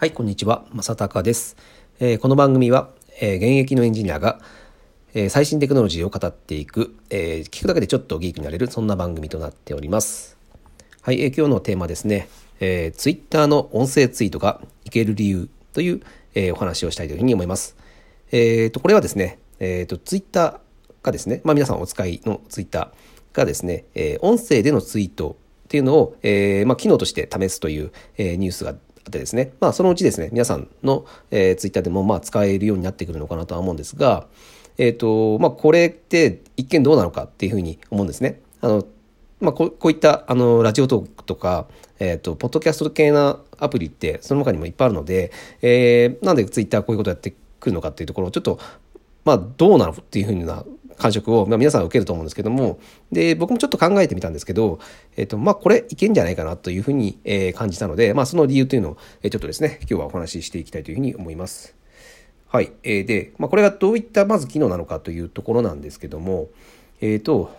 はい、こんにちは。正隆です。えー、この番組は、えー、現役のエンジニアが、えー、最新テクノロジーを語っていく、え聞くだけでちょっとギークになれる、そんな番組となっております。はい、え今日のテーマですね、えー、Twitter の音声ツイートがいける理由という、えお話をしたいというふうに思います。えっ、と、これはですね、えっ、と、Twitter がですね、まあ皆さんお使いの Twitter がですね、え音声でのツイートっていうのを、えまあ、機能として試すという、えニュースがでですね、まあ、そのうちですね、皆さんの、えー、ツイッターでも、まあ、使えるようになってくるのかなとは思うんですが、えっ、ー、と、まあ、これって一見どうなのかっていうふうに思うんですね。あの、まあ、ここういった、あの、ラジオトークとか、えっ、ー、と、ポッドキャスト系なアプリって、その他にもいっぱいあるので、えー、なんでツイッターこういうことやってくるのかっていうところを、ちょっと、まあ、どうなのっていうふうな感触を、まあ、皆さん受けると思うんですけども、で、僕もちょっと考えてみたんですけど、えっ、と、まあ、これいけんじゃないかなというふうに、え、感じたので、まあ、その理由というのを、え、ちょっとですね、今日はお話ししていきたいというふうに思います。はい。えー、で、まあ、これがどういったまず機能なのかというところなんですけども、えっ、ー、と、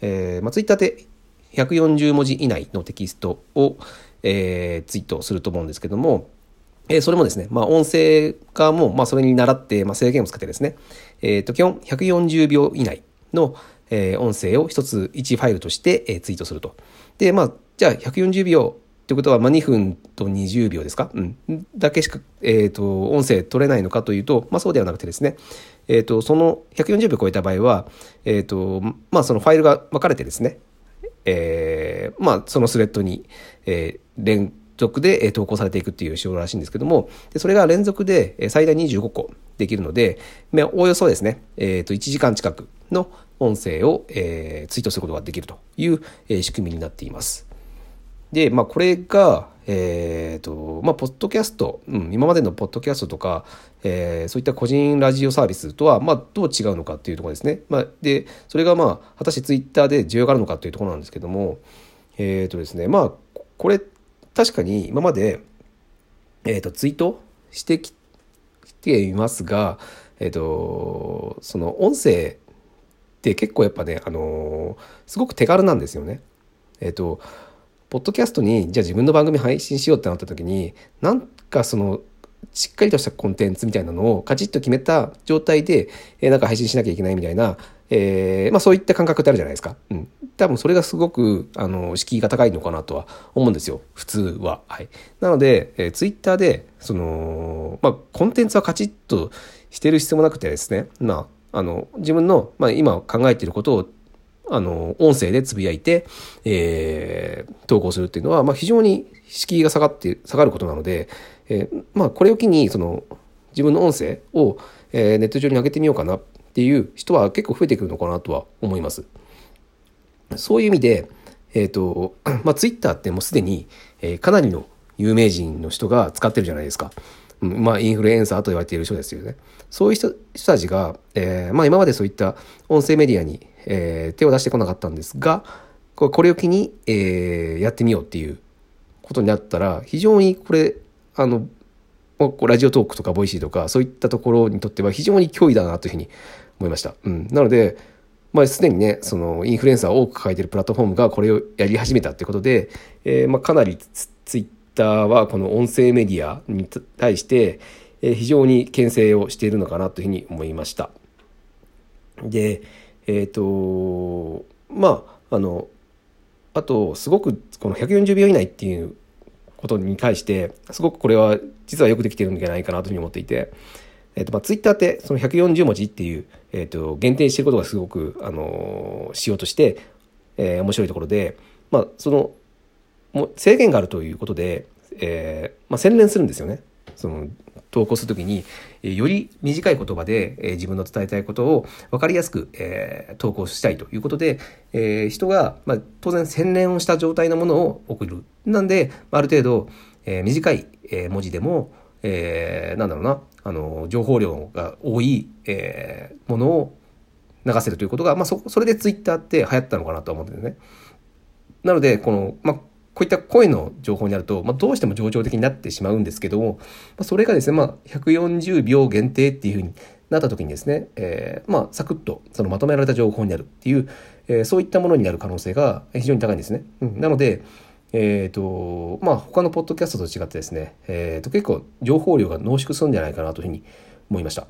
えー、まあ、ツイッターで140文字以内のテキストを、えー、ツイートすると思うんですけども、えそれもですね、まあ、音声化も、まあ、それに倣って、まあ、制限をつけてですね、えっ、ー、と、基本140秒以内の、えー、音声を一つ1ファイルとして、えー、ツイートすると。で、まあ、じゃあ140秒ってことは、まあ、2分と20秒ですか？うん。だけしか、えっ、と、音声取れないのかというと、まあ、そうではなくてですね、えっ、と、その140秒超えた場合は、えっ、と、まあ、そのファイルが分かれてですね、えー、まあ、そのスレッドに、えー、連続で投稿されていくっていう仕様らしいんですけども、でそれが連続で最大25個できるので、まあ、おおよそですね、えっ、ー、と、1時間近くの音声を、えー、ツイートすることができるという、えー、仕組みになっています。で、まあ、これが、えっ、ー、と、まあ、ポッドキャスト、うん、今までのポッドキャストとか、えー、そういった個人ラジオサービスとは、まあ、どう違うのかっていうところですね。まあ、で、それが、まあ、果たしてツイッターで需要があるのかっていうところなんですけども、えっ、ー、とですね、まあ、これ、確かに今まで、え、ー、と、ツイートしてきていますが、えっ、ー、と、その音声って結構やっぱね、あのー、すごく手軽なんですよね。えっ、と、ポッドキャストにじゃあ自分の番組配信しようってなった時になんかそのしっかりとしたコンテンツみたいなのをカチッと決めた状態で、えー、なんか配信しなきゃいけないみたいな、えー、まあそういった感覚ってあるじゃないですか。うん。多分それがすごく、あの、敷居が高いのかなとは思うんですよ。普通は。はい。なので、えー、ツイッターで、その、まあコンテンツはカチッとしてる必要もなくてですね、まあ、あの、自分の、まあ今考えていることをあの、音声でつぶやいて、えー、投稿するっていうのは、まあ、非常に敷居が下がって、下がることなので、えー、まあ、これを機に、その、自分の音声を、えー、ネット上に上げてみようかなっていう人は結構増えてくるのかなとは思います。そういう意味で、えっ、ー、と、まあ、ツイッターってもうすでに、えー、かなりの有名人の人が使ってるじゃないですか。まあ、インフルエンサーと言われている人ですよね。そういう人たちが、えー、まあ、今までそういった音声メディアに、えー、手を出してこなかったんですが、これを機に、えー、やってみようっていうことになったら、非常にこれ、あの、ラジオトークとかボイシーとか、そういったところにとっては非常に脅威だなというふうに思いました。うん。なので、まあ、すでにね、その、インフルエンサーを多く抱えているプラットフォームがこれをやり始めたっていうことで、えー、まあ、かなりツイッターはこの音声メディアに対して、非常に牽制をしているのかなというふうに思いました。で、えっ、ー、と、まあ、あの、あと、すごくこの140秒以内っていうことに対して、すごくこれは実はよくできてるんじゃないかなというふうに思っていて、えっ、ー、と、まあ、ツイッターってその140文字っていう、えっ、ー、と、限定してることがすごく、あのしようとして、えー、面白いところで、まあ、その、も制限があるということで、えー、まあ、洗練するんですよね。その、投稿するときに、より短い言葉で、え自分の伝えたいことを分かりやすく、え投稿したいということで、え人が、まあ、当然洗練をした状態のものを送る。なんで、ある程度、え短い、え文字でも、え、なんだろうな、あの、情報量が多い、え、ものを流せるということが、まあ、そ、それでツイッターって流行ったのかなと思うんですね。なので、この、まあ、こういった声の情報になると、まあ、どうしても情緒的になってしまうんですけども、まあ、それがですね、まあ、140秒限定っていうふうになった時にですね、えー、まあ、サクッとそのまとめられた情報になるっていう、えー、そういったものになる可能性が非常に高いんですね。うん、なので、えっ、ー、と、まあ、他のポッドキャストと違ってですね、えっ、と、結構情報量が濃縮するんじゃないかなというふうに思いました。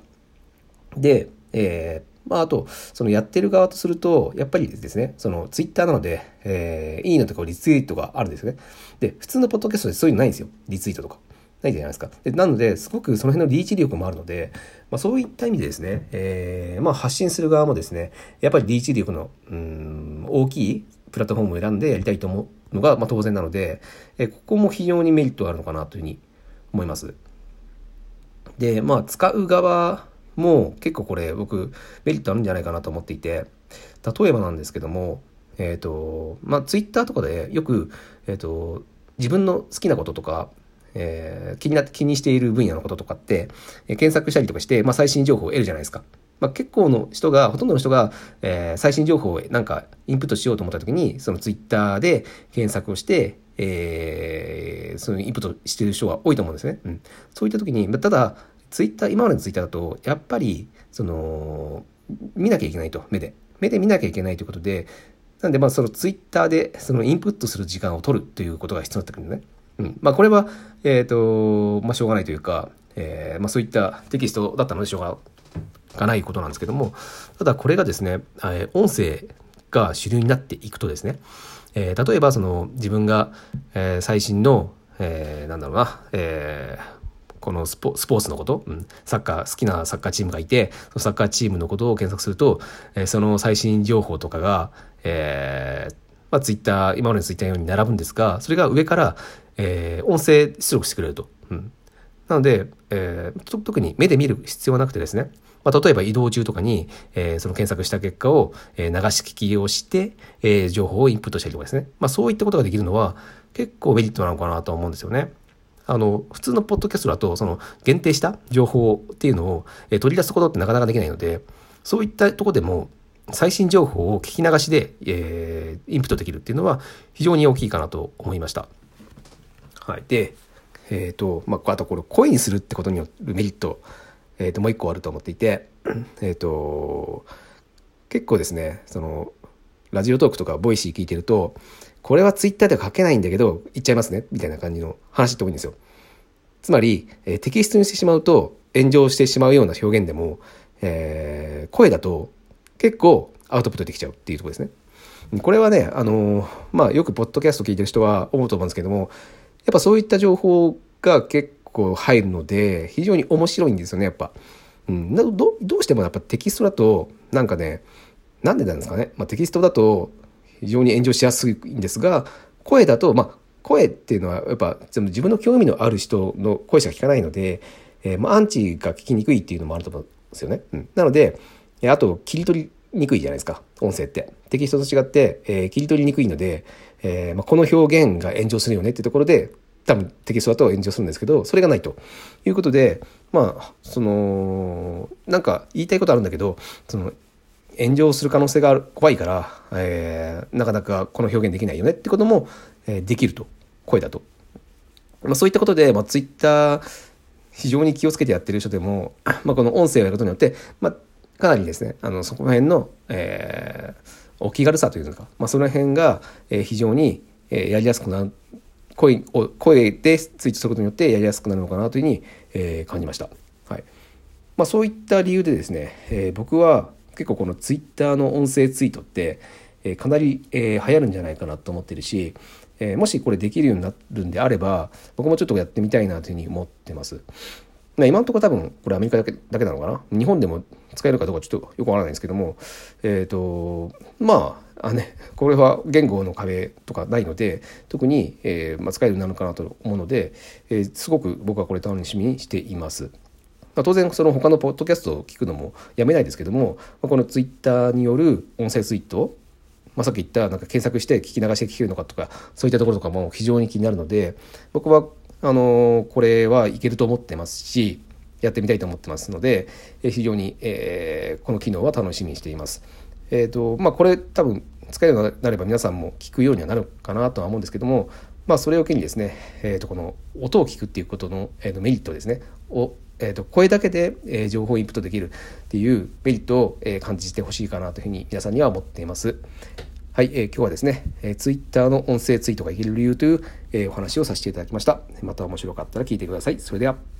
で、えー、まあ、あと、そのやってる側とすると、やっぱりですね、そのツイッターなので、えー、いいのとかリツイートがあるんですよね。で、普通のポッドキャストでそういうのないんですよ。リツイートとか。ないじゃないですか。でなので、すごくその辺のリーチ力もあるので、まあ、そういった意味でですね、えー、まあ、発信する側もですね、やっぱりリーチ力の、うん、大きいプラットフォームを選んでやりたいと思うのが、まあ、当然なので、えー、ここも非常にメリットがあるのかなというふうに思います。で、まあ、使う側も結構これ僕メリットあるんじゃないかなと思っていて、例えばなんですけども、えっ、ー、と、まあ、ツイッターとかでよく、えっ、ー、と、自分の好きなこととか、えー、気になって気にしている分野のこととかって、えー、検索したりとかして、まあ、最新情報を得るじゃないですか。まあ、結構の人が、ほとんどの人が、えー、最新情報をなんかインプットしようと思った時に、そのツイッターで検索をして、えー、そのインプットしてる人が多いと思うんですね。うん。そういった時に、ただ、ツイッター、今までのツイッターだと、やっぱり、その、見なきゃいけないと、目で。目で見なきゃいけないということで、なんで、まあ、そのツイッターで、そのインプットする時間を取るということが必要になってくるんですね。うん。まあ、これは、えっ、ー、と、まあ、しょうがないというか、えー、まあ、そういったテキストだったのでしょうがないことなんですけども、ただこれがですね、えー、音声が主流になっていくとですね、えー、例えばその自分が、えー、最新の、えー、なんだろうな、えー、このスポーツのこと、うん、サッカー、好きなサッカーチームがいて、そのサッカーチームのことを検索すると、えー、その最新情報とかが、えー、まあ、ツイッター、今までのツイッターのように並ぶんですが、それが上から、えー、音声出力してくれると。うん、なので、えー、特に目で見る必要はなくてですね、まあ、例えば移動中とかに、えー、その検索した結果を、えー、流し聞きをして、えー、情報をインプットしたりとかですね。まあ、そういったことができるのは結構メリットなのかなと思うんですよね。あの、普通のポッドキャストだと、その限定した情報っていうのを、え取り出すことってなかなかできないので、そういったとこでも、最新情報を聞き流しで、えー、インプットできるっていうのは非常に大きいかなと思いました。はい。で、えっ、ー、と、まあ、あとこれ、声にするってことによるメリット、えっ、ー、と、もう一個あると思っていて、えっ、と、結構ですね、その、ラジオトークとかボイシー聞いてると、これはツイッターでは書けないんだけど、言っちゃいますね、みたいな感じの話って多いんですよ。つまり、えー、テキストにしてしまうと炎上してしまうような表現でも、えー、声だと結構アウトプットできちゃうっていうとこですね。これはね、あのー、まあ、よくポッドキャスト聞いてる人は思うと思うんですけども、やっぱそういった情報が結構入るので、非常に面白いんですよね、やっぱ。うん、どどうしてもやっぱテキストだと、なんかね、なんでなんですかね。まあ、テキストだと非常に炎上しやすいんですが、声だと、まあ、声っていうのはやっぱ自分の興味のある人の声しか聞かないので、えー、まあ、アンチが聞きにくいっていうのもあると思うんですよね。うん、なので、あと切り取りにくいじゃないですか。音声って。テキストと違って、えー、切り取りにくいので、えー、まあ、この表現が炎上するよねっていうところで多分テキストだと炎上するんですけどそれがないと。いうことでまあそのなんか言いたいことあるんだけどその炎上する可能性が怖いから、えー、なかなかこの表現できないよねってことも、えー、できると声だと。まあ、そういったことで、まあ、ツイッター非常に気をつけてやってる人でも、まあ、この音声をやることによって、まあ、かなりですねあのそこら辺の、えー、お気軽さというのか、まあ、その辺が、えー、非常に、えー、やりやすくなる声を声でツイートすることによってやりやすくなるのかなというふうに、えー、感じました。はいまあ、そういった理由でですね、えー、僕は結構このツイッターの音声ツイートって、えー、かなり、えー、流行るんじゃないかなと思ってるし、えー、もしこれできるようになるんであれば僕もちょっとやってみたいなというふうに思ってます。今のところ多分これアメリカだけだけなのかな？日本でも使えるかどうかちょっとよくわからないんですけどもえっ、ー、とまああねこれは言語の壁とかないので特に、えーまあ、使えるようになるのかなと思うので、えー、すごく僕はこれ楽しみにしています。まあ、当然その他のポッドキャストを聞くのもやめないですけども、まあ、このツイッターによる音声ツイートまあ、さっき言ったなんか検索して聞き流して聞けるのかとかそういったところとかも非常に気になるので僕はあのこれはいけると思ってますしやってみたいと思ってますので非常に、えー、この機能は楽しみにしています。えーとまあ、これ多分使えるようになれば皆さんも聞くようにはなるかなとは思うんですけども、まあ、それを機にですね、えー、とこの音を聞くっていうことの、えー、とメリットですねえー、と声だけで、えー、情報をインプットできるっていうメリットを、えー、感じてほしいかなというふうに皆さんには思っています。はい、えー、今日はですね、えー、Twitter の音声ツイートがいける理由という、え、お話をさせていただきました。また面白かったら聞いてください。それでは。